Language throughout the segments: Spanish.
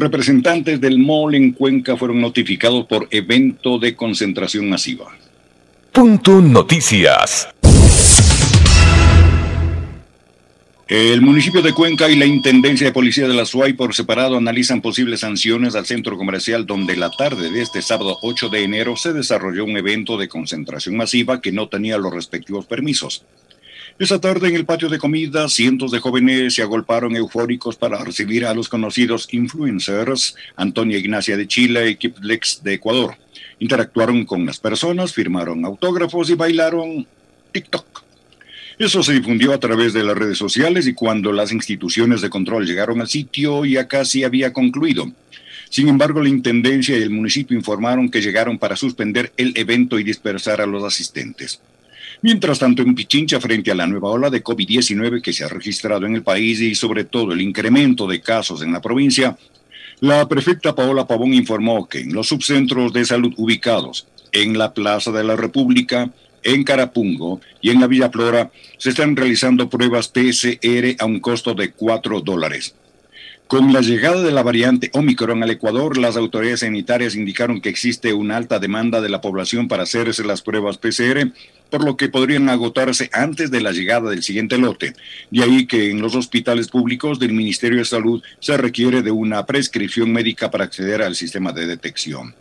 Representantes del MOL en Cuenca fueron notificados por evento de concentración masiva. Punto Noticias. El municipio de Cuenca y la Intendencia de Policía de la SUAY por separado analizan posibles sanciones al centro comercial donde la tarde de este sábado 8 de enero se desarrolló un evento de concentración masiva que no tenía los respectivos permisos. Esa tarde en el patio de comida, cientos de jóvenes se agolparon eufóricos para recibir a los conocidos influencers Antonia Ignacia de Chile y Kiplex de Ecuador. Interactuaron con las personas, firmaron autógrafos y bailaron TikTok. Eso se difundió a través de las redes sociales y cuando las instituciones de control llegaron al sitio ya casi había concluido. Sin embargo, la Intendencia y el municipio informaron que llegaron para suspender el evento y dispersar a los asistentes. Mientras tanto, en Pichincha, frente a la nueva ola de COVID-19 que se ha registrado en el país y sobre todo el incremento de casos en la provincia, la prefecta Paola Pavón informó que en los subcentros de salud ubicados en la Plaza de la República, en Carapungo y en la Villa Flora se están realizando pruebas PCR a un costo de 4 dólares. Con la llegada de la variante Omicron al Ecuador, las autoridades sanitarias indicaron que existe una alta demanda de la población para hacerse las pruebas PCR, por lo que podrían agotarse antes de la llegada del siguiente lote. De ahí que en los hospitales públicos del Ministerio de Salud se requiere de una prescripción médica para acceder al sistema de detección.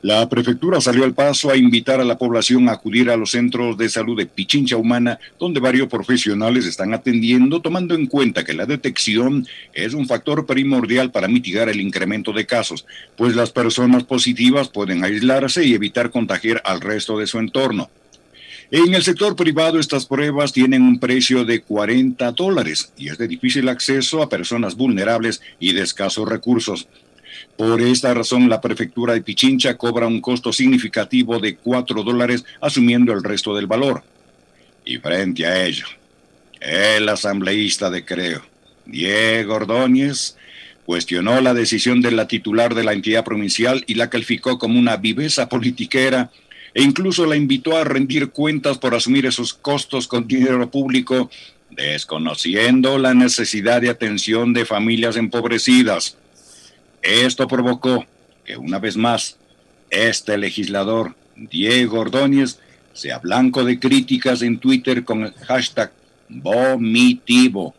La prefectura salió al paso a invitar a la población a acudir a los centros de salud de Pichincha Humana, donde varios profesionales están atendiendo, tomando en cuenta que la detección es un factor primordial para mitigar el incremento de casos, pues las personas positivas pueden aislarse y evitar contagiar al resto de su entorno. En el sector privado estas pruebas tienen un precio de 40 dólares y es de difícil acceso a personas vulnerables y de escasos recursos. Por esta razón, la prefectura de Pichincha cobra un costo significativo de 4 dólares, asumiendo el resto del valor. Y frente a ello, el asambleísta de Creo, Diego Ordóñez, cuestionó la decisión de la titular de la entidad provincial y la calificó como una viveza politiquera e incluso la invitó a rendir cuentas por asumir esos costos con dinero público, desconociendo la necesidad de atención de familias empobrecidas. Esto provocó que una vez más este legislador, Diego Ordóñez, sea blanco de críticas en Twitter con el hashtag vomitivo,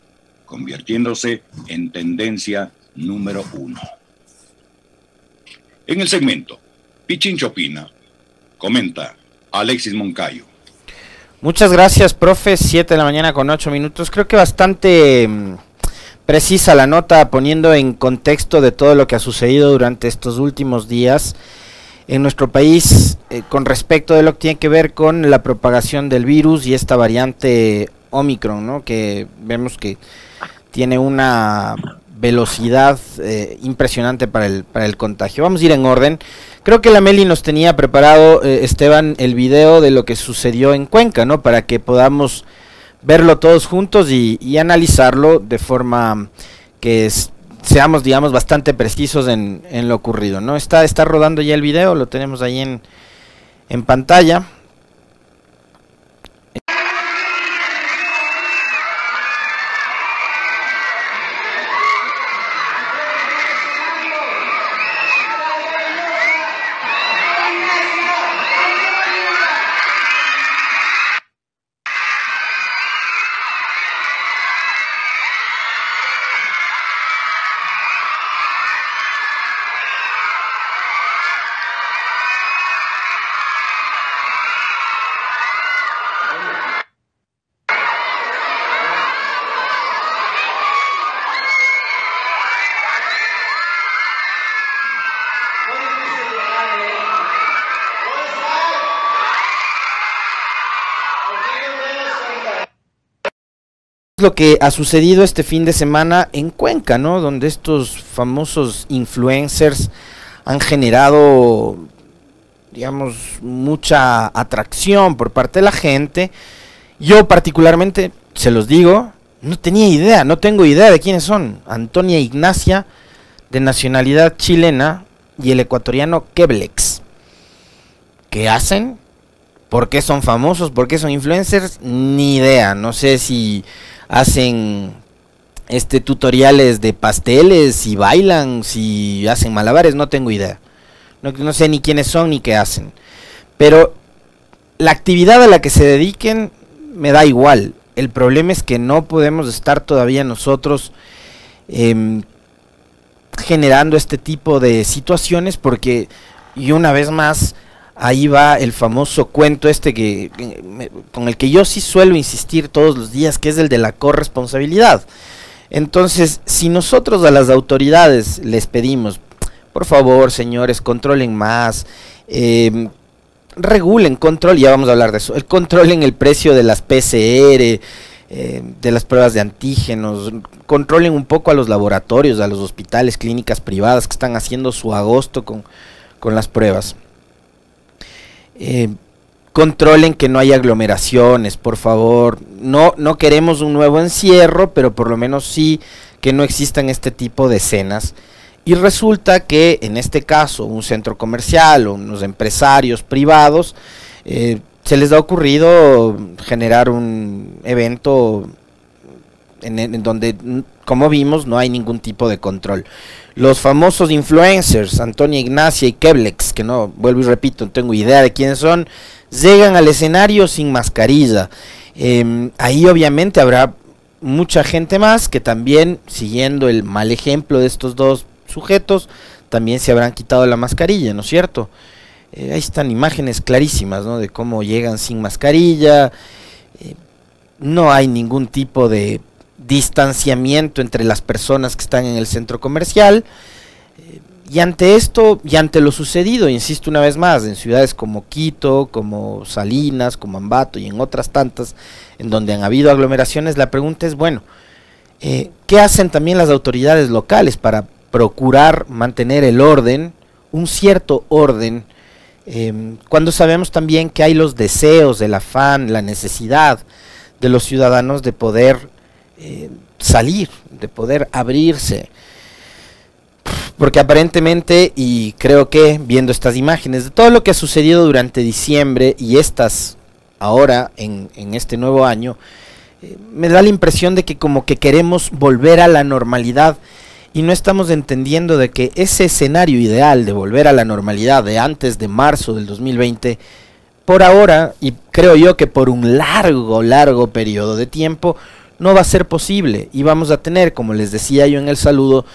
convirtiéndose en tendencia número uno. En el segmento, Pichincho opina, comenta Alexis Moncayo. Muchas gracias, profe. Siete de la mañana con ocho minutos. Creo que bastante mm, precisa la nota poniendo en contexto de todo lo que ha sucedido durante estos últimos días en nuestro país eh, con respecto de lo que tiene que ver con la propagación del virus y esta variante Omicron, ¿no? que vemos que tiene una velocidad eh, impresionante para el, para el contagio. Vamos a ir en orden. Creo que la Meli nos tenía preparado, eh, Esteban, el video de lo que sucedió en Cuenca, ¿no? Para que podamos verlo todos juntos y, analizarlo de forma que seamos, digamos, bastante precisos en, en, lo ocurrido, ¿no? Está, está rodando ya el video, lo tenemos ahí en, en pantalla. Lo que ha sucedido este fin de semana en Cuenca, ¿no? Donde estos famosos influencers han generado, digamos, mucha atracción por parte de la gente. Yo particularmente, se los digo, no tenía idea, no tengo idea de quiénes son. Antonia Ignacia, de nacionalidad chilena, y el ecuatoriano Keblex. ¿Qué hacen? ¿Por qué son famosos? ¿Por qué son influencers? Ni idea. No sé si hacen este tutoriales de pasteles, si bailan, si hacen malabares, no tengo idea. No, no sé ni quiénes son ni qué hacen. Pero la actividad a la que se dediquen me da igual. El problema es que no podemos estar todavía nosotros em, generando este tipo de situaciones porque, y una vez más, ahí va el famoso cuento este que, con el que yo sí suelo insistir todos los días, que es el de la corresponsabilidad. Entonces, si nosotros a las autoridades les pedimos, por favor, señores, controlen más, eh, regulen, control, ya vamos a hablar de eso, el controlen el precio de las PCR, eh, de las pruebas de antígenos, controlen un poco a los laboratorios, a los hospitales, clínicas privadas que están haciendo su agosto con, con las pruebas. Eh, controlen que no haya aglomeraciones, por favor. No, no queremos un nuevo encierro, pero por lo menos sí que no existan este tipo de escenas. Y resulta que en este caso un centro comercial o unos empresarios privados eh, se les ha ocurrido generar un evento en, donde, como vimos, no hay ningún tipo de control. Los famosos influencers, Antonia Ignacia y Keblex, que no, vuelvo y repito, no tengo idea de quiénes son, llegan al escenario sin mascarilla. Em, ahí obviamente habrá mucha gente más que también, siguiendo el mal ejemplo de estos dos sujetos, también se habrán quitado la mascarilla, ¿no es cierto? Eh, ahí están imágenes clarísimas, ¿no? De cómo llegan sin mascarilla. Eh, no hay ningún tipo de distanciamiento entre las personas que están en el centro comercial. Eh, y ante esto, y ante lo sucedido, insisto una vez más, en ciudades como Quito, como Salinas, como Ambato y en otras tantas, en donde han habido aglomeraciones, la pregunta es, bueno, eh, ¿qué hacen también las autoridades locales para procurar mantener el orden, un cierto orden, em, cuando sabemos también que hay los deseos, el afán, la necesidad de los ciudadanos de poder eh, salir, de poder abrirse? Porque aparentemente, y creo que viendo estas imágenes de todo lo que ha sucedido durante diciembre y estas ahora en, este nuevo año, eh, me da la impresión de que como que queremos volver a la normalidad y no estamos entendiendo de que ese escenario ideal de volver a la normalidad de antes de marzo del 2020, por ahora, y creo yo que por un largo, largo periodo de tiempo, no va a ser posible y vamos a tener, como les decía yo en el saludo,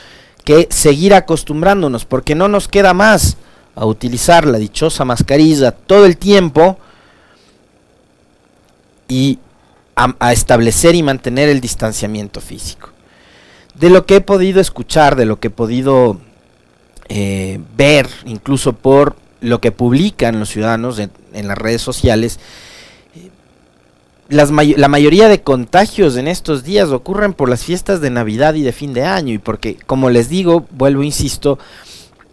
que seguir acostumbrándonos, porque no nos queda más a utilizar la dichosa mascarilla todo el tiempo y a, establecer y mantener el distanciamiento físico. De lo que he podido escuchar, de lo que he podido eh, ver, incluso por lo que publican los ciudadanos en las redes sociales, la mayoría de contagios en estos días ocurren por las fiestas de Navidad y de fin de año y porque, como les digo, vuelvo, insisto,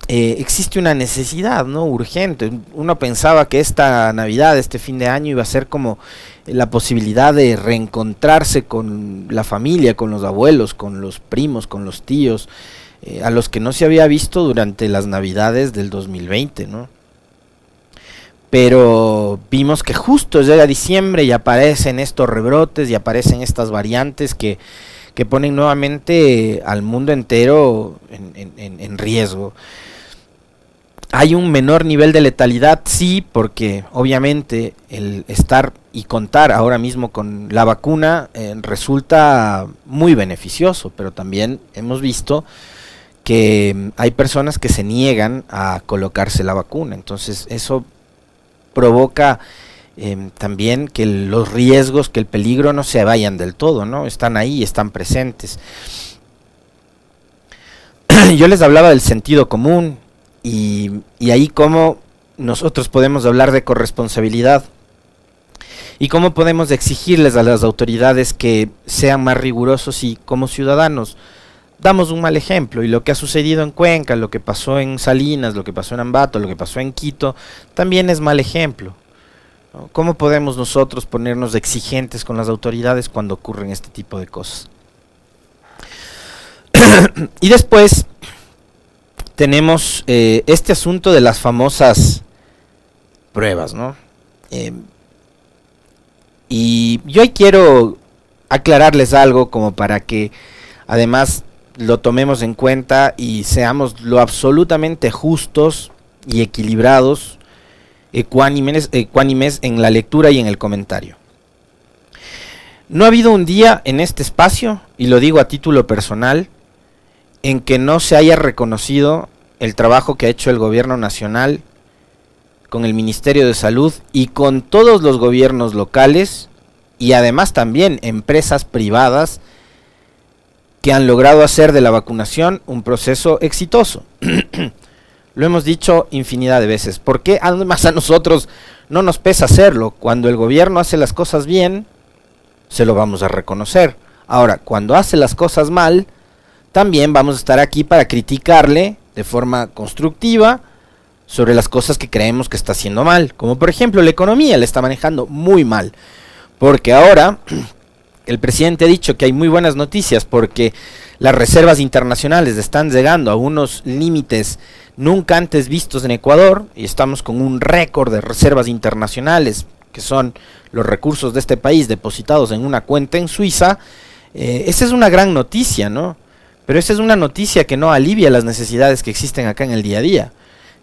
eh, existe una necesidad, ¿no? Urgente. Uno pensaba que esta Navidad, este fin de año iba a ser como la posibilidad de reencontrarse con la familia, con los abuelos, con los primos, con los tíos, eh, a los que no se había visto durante las Navidades del 2020, ¿no? Pero vimos que justo llega diciembre y aparecen estos rebrotes y aparecen estas variantes que, ponen nuevamente al mundo entero en, riesgo. Hay un menor nivel de letalidad, sí, porque obviamente el estar y contar ahora mismo con la vacuna eh, resulta muy beneficioso, pero también hemos visto que hay personas que se niegan a colocarse la vacuna, entonces eso provoca em, también que los riesgos, que el peligro no se vayan del todo, ¿no? Están ahí, están presentes. Yo les hablaba del sentido común y, y ahí cómo nosotros podemos hablar de corresponsabilidad y cómo podemos exigirles a las autoridades que sean más rigurosos y como ciudadanos damos un mal ejemplo y lo que ha sucedido en Cuenca, lo que pasó en Salinas, lo que pasó en Ambato, lo que pasó en Quito, también es mal ejemplo. ¿Cómo podemos nosotros ponernos exigentes con las autoridades cuando ocurren este tipo de cosas? y después tenemos eh, este asunto de las famosas pruebas, ¿no? Eh, y yo quiero aclararles algo como para que además lo tomemos en cuenta y seamos lo absolutamente justos y equilibrados, ecuánimes, ecuánimes en la lectura y en el comentario. No ha habido un día en este espacio, y lo digo a título personal, en que no se haya reconocido el trabajo que ha hecho el gobierno nacional con el Ministerio de Salud y con todos los gobiernos locales y además también empresas privadas que han logrado hacer de la vacunación un proceso exitoso. Lo hemos dicho infinidad de veces. ¿Por qué además a nosotros no nos pesa hacerlo? Cuando el gobierno hace las cosas bien, se lo vamos a reconocer. Ahora, cuando hace las cosas mal, también vamos a estar aquí para criticarle de forma constructiva sobre las cosas que creemos que está haciendo mal. Como por ejemplo la economía le está manejando muy mal. Porque ahora el presidente ha dicho que hay muy buenas noticias porque las reservas internacionales están llegando a unos límites nunca antes vistos en Ecuador y estamos con un récord de reservas internacionales que son los recursos de este país depositados en una cuenta en Suiza, eh, esa es una gran noticia, ¿no? Pero esa es una noticia que no alivia las necesidades que existen acá en el día a día,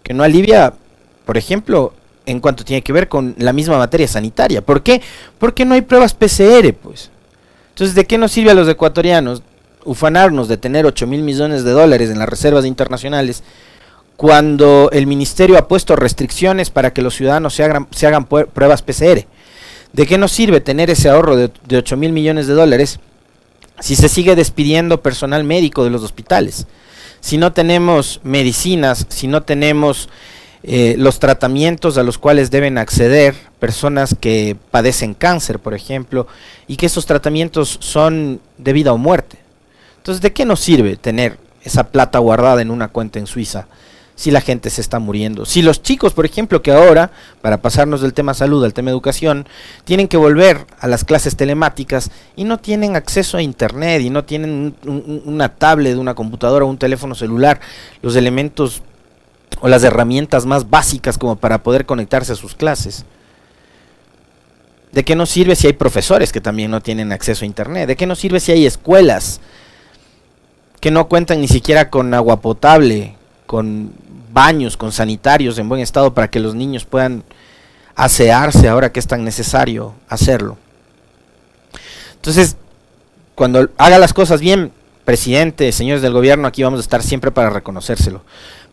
que no alivia, por ejemplo, en cuanto tiene que ver con la misma materia sanitaria. ¿Por qué? Porque no hay pruebas PCR, pues. Entonces, ¿de qué nos sirve a los ecuatorianos ufanarnos de tener 8 mil millones de dólares en las reservas internacionales cuando el ministerio ha puesto restricciones para que los ciudadanos se hagan, se hagan pruebas PCR. ¿De qué nos sirve tener ese ahorro de, de 8 mil millones de dólares si se sigue despidiendo personal médico de los hospitales? Si no tenemos medicinas, si no tenemos eh, los tratamientos a los cuales deben acceder personas que padecen cáncer, por ejemplo, y que esos tratamientos son de vida o muerte. Entonces, ¿de qué nos sirve tener esa plata guardada en una cuenta en Suiza? si la gente se está muriendo. Si los chicos, por ejemplo, que ahora, para pasarnos del tema salud al tema educación, tienen que volver a las clases telemáticas y no tienen acceso a internet y no tienen una tablet, una computadora un teléfono celular, los elementos o las herramientas más básicas como para poder conectarse a sus clases. ¿De qué nos sirve si hay profesores que también no tienen acceso a internet? ¿De qué nos sirve si hay escuelas que no cuentan ni siquiera con agua potable, con baños, con sanitarios en buen estado para que los niños puedan asearse ahora que es tan necesario hacerlo. Entonces, cuando haga las cosas bien, presidente, señores del gobierno, aquí vamos a estar siempre para reconocérselo.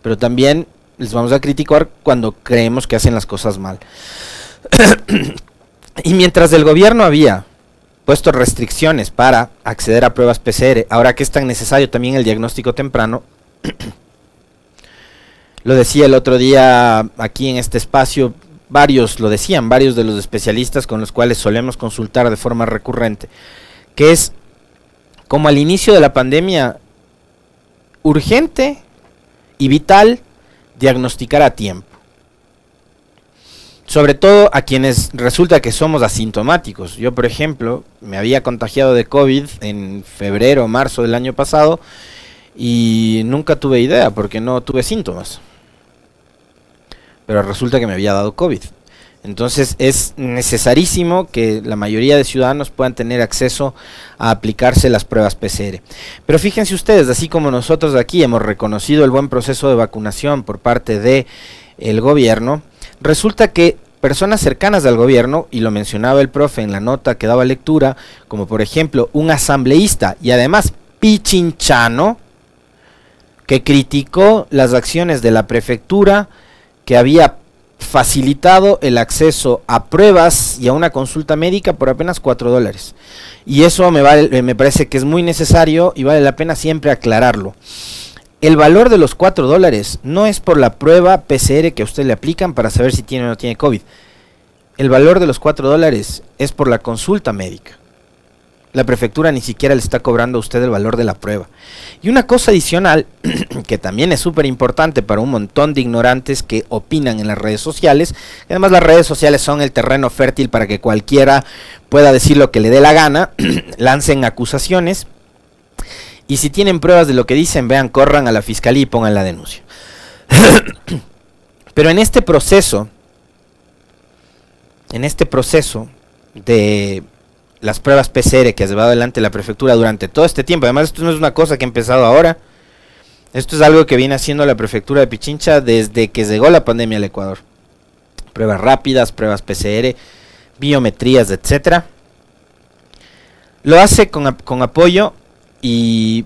Pero también les vamos a criticar cuando creemos que hacen las cosas mal. y mientras el gobierno había puesto restricciones para acceder a pruebas PCR, ahora que es tan necesario también el diagnóstico temprano, Lo decía el otro día aquí en este espacio, varios lo decían, varios de los especialistas con los cuales solemos consultar de forma recurrente, que es como al inicio de la pandemia urgente y vital diagnosticar a tiempo. Sobre todo a quienes resulta que somos asintomáticos. Yo, por ejemplo, me había contagiado de COVID en febrero o marzo del año pasado y nunca tuve idea porque no tuve síntomas pero resulta que me había dado COVID. Entonces es necesarísimo que la mayoría de ciudadanos puedan tener acceso a aplicarse las pruebas PCR. Pero fíjense ustedes, así como nosotros aquí hemos reconocido el buen proceso de vacunación por parte de el gobierno, resulta que personas cercanas al gobierno, y lo mencionaba el profe en la nota que daba lectura, como por ejemplo un asambleísta y además pichinchano, que criticó las acciones de la prefectura, que había facilitado el acceso a pruebas y a una consulta médica por apenas 4 dólares. Y eso me, vale, me parece que es muy necesario y vale la pena siempre aclararlo. El valor de los 4 dólares no es por la prueba PCR que a usted le aplican para saber si tiene o no tiene COVID. El valor de los 4 dólares es por la consulta médica la prefectura ni siquiera le está cobrando a usted el valor de la prueba. Y una cosa adicional, que también es súper importante para un montón de ignorantes que opinan en las redes sociales, además las redes sociales son el terreno fértil para que cualquiera pueda decir lo que le dé la gana, lancen acusaciones, y si tienen pruebas de lo que dicen, vean, corran a la fiscalía y pongan la denuncia. Pero en este proceso, en este proceso de las pruebas PCR que ha llevado adelante la prefectura durante todo este tiempo, además esto no es una cosa que ha empezado ahora, esto es algo que viene haciendo la prefectura de Pichincha desde que llegó la pandemia al Ecuador. Pruebas rápidas, pruebas PCR, biometrías, etcétera. Lo hace con, con apoyo y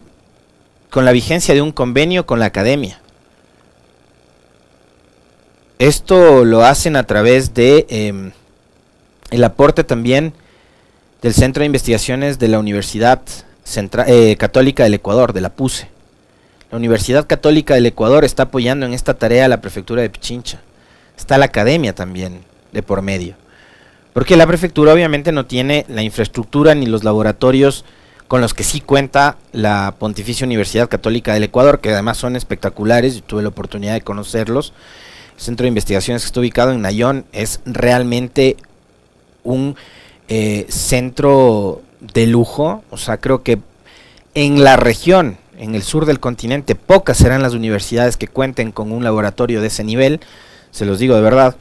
con la vigencia de un convenio con la academia. Esto lo hacen a través de em, el aporte también del Centro de Investigaciones de la Universidad eh, Católica del Ecuador, de la PUSE. La Universidad Católica del Ecuador está apoyando en esta tarea a la prefectura de Pichincha. Está la academia también de por medio. Porque la prefectura obviamente no tiene la infraestructura ni los laboratorios con los que sí cuenta la Pontificia Universidad Católica del Ecuador, que además son espectaculares, yo tuve la oportunidad de conocerlos centro de investigaciones que está ubicado en Nayón es realmente un eh, centro de lujo. O sea, creo que en la región, en el sur del continente, pocas serán las universidades que cuenten con un laboratorio de ese nivel. Se los digo de verdad.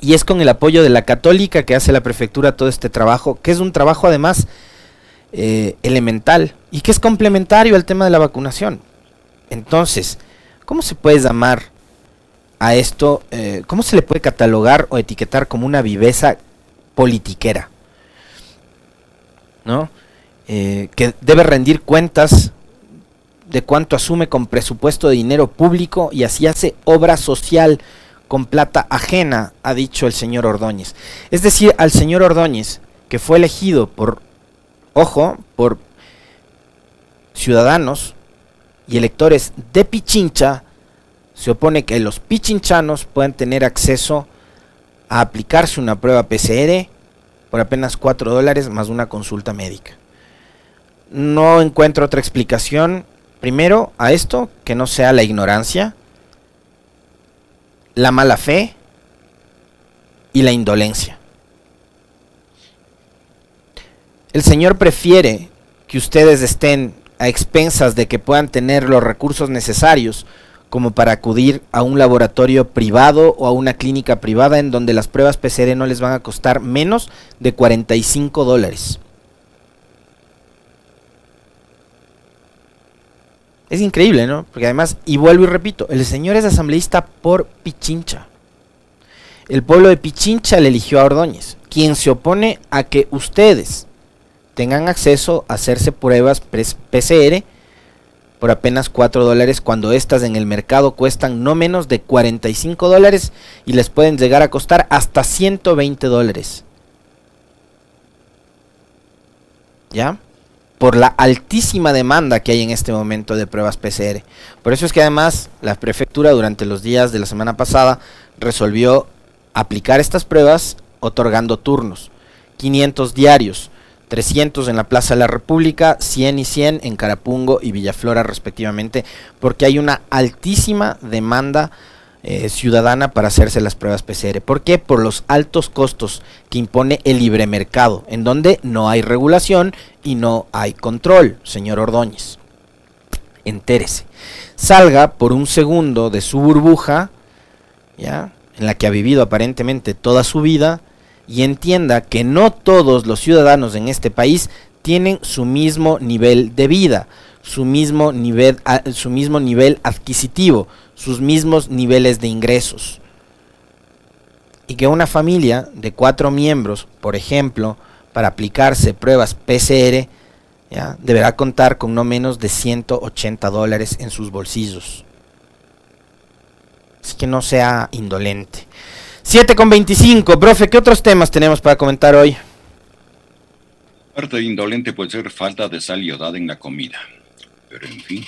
Y es con el apoyo de la católica que hace la prefectura todo este trabajo, que es un trabajo además eh, elemental y que es complementario al tema de la vacunación. Entonces, ¿cómo se puede llamar a esto, eh, ¿cómo se le puede catalogar o etiquetar como una viveza politiquera? ¿No? Eh, que debe rendir cuentas de cuánto asume con presupuesto de dinero público y así hace obra social con plata ajena, ha dicho el señor Ordóñez. Es decir, al señor Ordóñez, que fue elegido por, ojo, por ciudadanos y electores de Pichincha, se opone que los pichinchanos puedan tener acceso a aplicarse una prueba PCR por apenas 4 dólares más una consulta médica. No encuentro otra explicación, primero, a esto, que no sea la ignorancia, la mala fe y la indolencia. El Señor prefiere que ustedes estén a expensas de que puedan tener los recursos necesarios como para acudir a un laboratorio privado o a una clínica privada en donde las pruebas PCR no les van a costar menos de 45 dólares. Es increíble, ¿no? Porque además, y vuelvo y repito, el señor es asambleísta por Pichincha. El pueblo de Pichincha le eligió a Ordóñez, quien se opone a que ustedes tengan acceso a hacerse pruebas PCR por apenas 4 dólares cuando estas en el mercado cuestan no menos de 45 dólares y les pueden llegar a costar hasta 120 dólares. ¿Ya? Por la altísima demanda que hay en este momento de pruebas PCR. Por eso es que además la prefectura durante los días de la semana pasada resolvió aplicar estas pruebas otorgando turnos. 500 diarios 300 en la Plaza de la República, 100 y 100 en Carapungo y Villaflora respectivamente, porque hay una altísima demanda eh, ciudadana para hacerse las pruebas PCR. ¿Por qué? Por los altos costos que impone el libre mercado, en donde no hay regulación y no hay control, señor Ordóñez. Entérese. Salga por un segundo de su burbuja, ¿ya? en la que ha vivido aparentemente toda su vida, y entienda que no todos los ciudadanos en este país tienen su mismo nivel de vida, su mismo nivel, su mismo nivel adquisitivo, sus mismos niveles de ingresos. Y que una familia de cuatro miembros, por ejemplo, para aplicarse pruebas PCR, deberá contar con no menos de 180 dólares en sus bolsillos. Así que no sea indolente. 7 con 25. Profe, ¿qué otros temas tenemos para comentar hoy? Parte de indolente puede ser falta de sal en la comida. Pero en fin.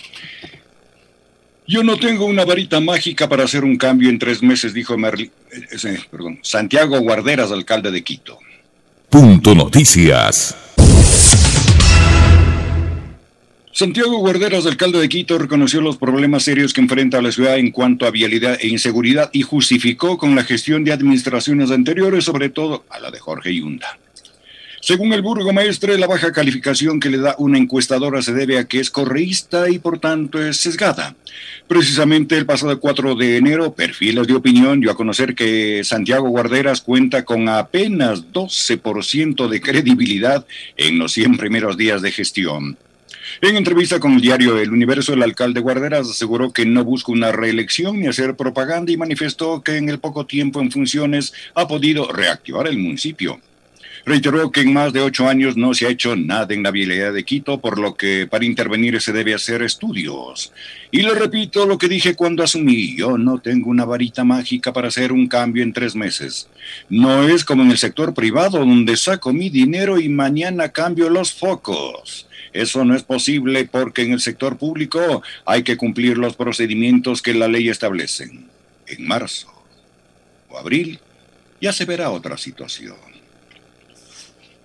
Yo no tengo una varita mágica para hacer un cambio en tres meses, dijo Merli, eh, perdón, Santiago Guarderas, alcalde de Quito. Punto Noticias. Santiago Guarderas, alcalde de Quito, reconoció los problemas serios que enfrenta la ciudad en cuanto a vialidad e inseguridad y justificó con la gestión de administraciones anteriores, sobre todo a la de Jorge Yunda. Según el burgomaestre, la baja calificación que le da una encuestadora se debe a que es correísta y por tanto es sesgada. Precisamente el pasado 4 de enero, Perfiles de Opinión dio a conocer que Santiago Guarderas cuenta con apenas 12% de credibilidad en los 100 primeros días de gestión. En entrevista con el diario El Universo, el alcalde Guarderas aseguró que no busca una reelección ni hacer propaganda y manifestó que en el poco tiempo en funciones ha podido reactivar el municipio. Reiteró que en más de ocho años no se ha hecho nada en la vialidad de Quito, por lo que para intervenir se debe hacer estudios. Y le repito lo que dije cuando asumí, yo no tengo una varita mágica para hacer un cambio en tres meses. No es como en el sector privado donde saco mi dinero y mañana cambio los focos. Eso no es posible porque en el sector público hay que cumplir los procedimientos que la ley establece. En marzo o abril ya se verá otra situación.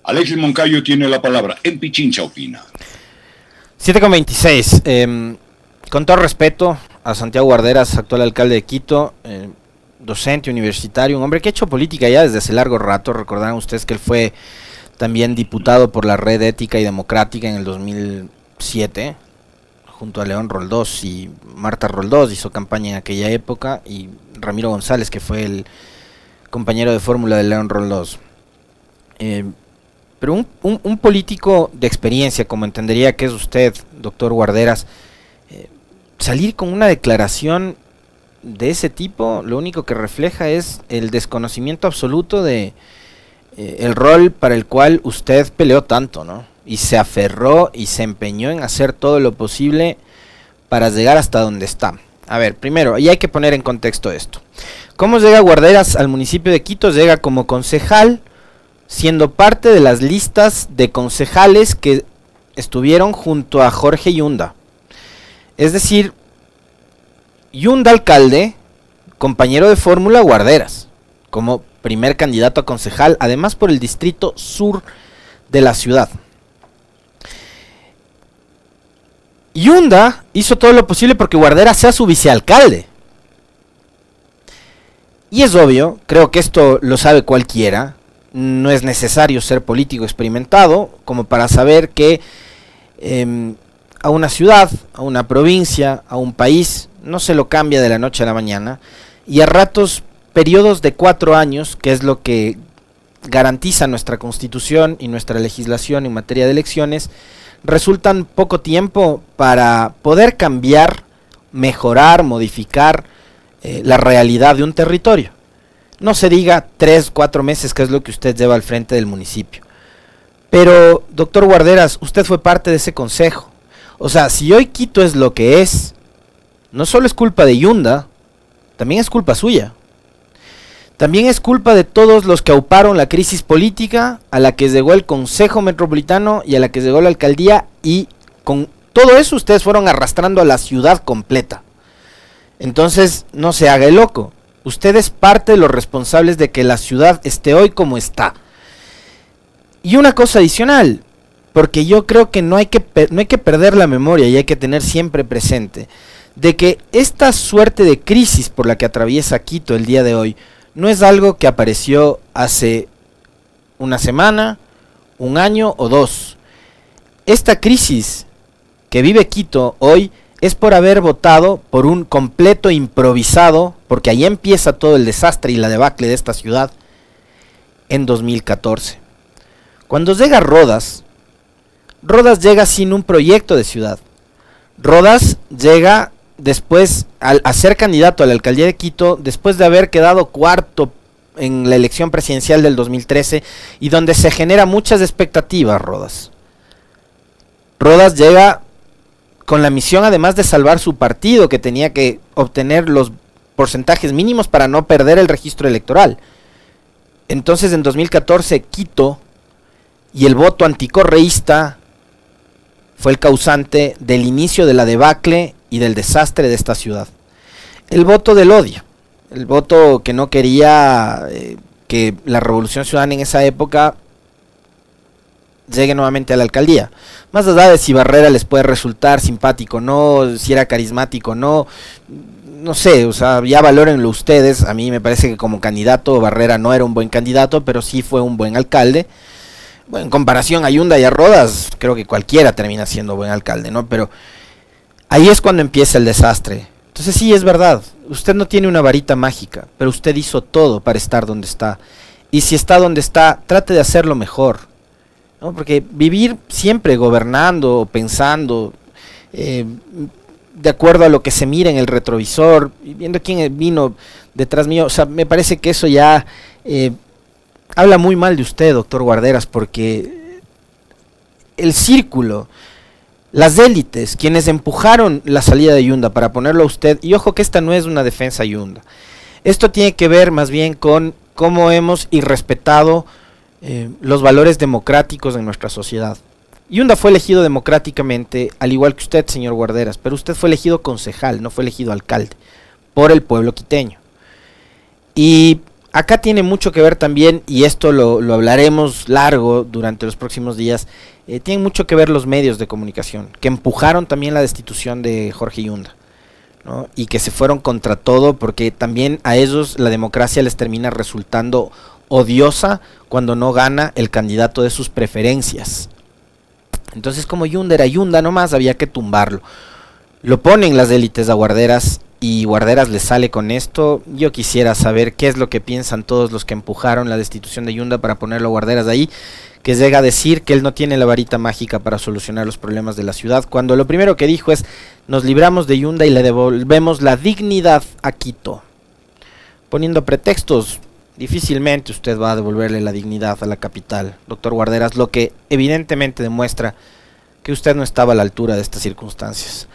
Alexis Moncayo tiene la palabra. En Pichincha opina. 7,26. Eh, con todo respeto a Santiago Guarderas, actual alcalde de Quito, eh, docente universitario, un hombre que ha hecho política ya desde hace largo rato. Recordarán ustedes que él fue también diputado por la Red Ética y Democrática en el 2007, junto a León Roldós y Marta Roldós, hizo campaña en aquella época, y Ramiro González, que fue el compañero de fórmula de León Roldós. Eh, pero un, político de experiencia, como entendería que es usted, doctor Guarderas, eh, salir con una declaración de ese tipo, lo único que refleja es el desconocimiento absoluto de eh, el rol para el cual usted peleó tanto, ¿no? Y se aferró y se empeñó en hacer todo lo posible para llegar hasta donde está. A ver, primero, y hay que poner en contexto esto. ¿Cómo llega Guarderas al municipio de Quito? Llega como concejal siendo parte de las listas de concejales que estuvieron junto a Jorge Yunda. Es decir, Yunda alcalde, compañero de fórmula Guarderas, como primer candidato a concejal, además por el distrito sur de la ciudad. Yunda hizo todo lo posible porque Guarderas sea su vicealcalde. Y es obvio, creo que esto lo sabe cualquiera, no es necesario ser político experimentado como para saber que em, a una ciudad, a una provincia, a un país, no se lo cambia de la noche a la mañana y a ratos periodos de cuatro años, que es lo que garantiza nuestra constitución y nuestra legislación en materia de elecciones, resultan poco tiempo para poder cambiar, mejorar, modificar eh, la realidad de un territorio. No se diga tres, cuatro meses, que es lo que usted lleva al frente del municipio. Pero, doctor Guarderas, usted fue parte de ese consejo. O sea, si hoy Quito es lo que es, no solo es culpa de Yunda, también es culpa suya. También es culpa de todos los que auparon la crisis política a la que llegó el Consejo Metropolitano y a la que llegó la alcaldía y con todo eso ustedes fueron arrastrando a la ciudad completa. Entonces, no se haga el loco. Usted es parte de los responsables de que la ciudad esté hoy como está. Y una cosa adicional, porque yo creo que no hay que, no hay que perder la memoria y hay que tener siempre presente de que esta suerte de crisis por la que atraviesa Quito el día de hoy no es algo que apareció hace una semana, un año o dos. Esta crisis que vive Quito hoy es por haber votado por un completo improvisado, porque ahí empieza todo el desastre y la debacle de esta ciudad, en 2014. Cuando llega Rodas, Rodas llega sin un proyecto de ciudad. Rodas llega después al, a ser candidato a la alcaldía de Quito, después de haber quedado cuarto en la elección presidencial del 2013 y donde se genera muchas expectativas, Rodas. Rodas llega con la misión además de salvar su partido, que tenía que obtener los porcentajes mínimos para no perder el registro electoral. Entonces en 2014 Quito y el voto anticorreísta fue el causante del inicio de la debacle y del desastre de esta ciudad. El voto del odio, el voto que no quería eh, que la revolución ciudadana en esa época llegue nuevamente a la alcaldía. Más allá de si Barrera les puede resultar simpático o no, si era carismático o no, no sé, o sea, ya valórenlo ustedes. A mí me parece que como candidato Barrera no era un buen candidato, pero sí fue un buen alcalde. bueno, en comparación a Yunda y a Rodas, creo que cualquiera termina siendo buen alcalde, ¿no? Pero ahí es cuando empieza el desastre. Entonces sí, es verdad, usted no tiene una varita mágica, pero usted hizo todo para estar donde está. Y si está donde está, trate de hacerlo mejor. ¿no? Porque vivir siempre gobernando o pensando, eh, de acuerdo a lo que se mira en el retrovisor, viendo quién vino detrás mío, o sea, me parece que eso ya eh, habla muy mal de usted, doctor Guarderas, porque el círculo, las élites, quienes empujaron la salida de Yunda para ponerlo a usted, y ojo que esta no es una defensa Yunda, esto tiene que ver más bien con cómo hemos irrespetado eh, los valores democráticos de nuestra sociedad. Yunda fue elegido democráticamente, al igual que usted, señor Guarderas, pero usted fue elegido concejal, no fue elegido alcalde, por el pueblo quiteño. Y acá tiene mucho que ver también, y esto lo, hablaremos largo durante los próximos días, eh, tienen mucho que ver los medios de comunicación, que empujaron también la destitución de Jorge Yunda. y que se fueron contra todo porque también a ellos la democracia les termina resultando odiosa cuando no gana el candidato de sus preferencias. Entonces como Yunda era Yunda nomás, había que tumbarlo. Lo ponen las élites aguarderas y Guarderas le sale con esto. Yo quisiera saber qué es lo que piensan todos los que empujaron la destitución de Yunda para ponerlo a Guarderas ahí, que llega a decir que él no tiene la varita mágica para solucionar los problemas de la ciudad, cuando lo primero que dijo es nos libramos de Yunda y le devolvemos la dignidad a Quito. Poniendo pretextos, difícilmente usted va a devolverle la dignidad a la capital, doctor Guarderas, lo que evidentemente demuestra que usted no estaba a la altura de estas circunstancias.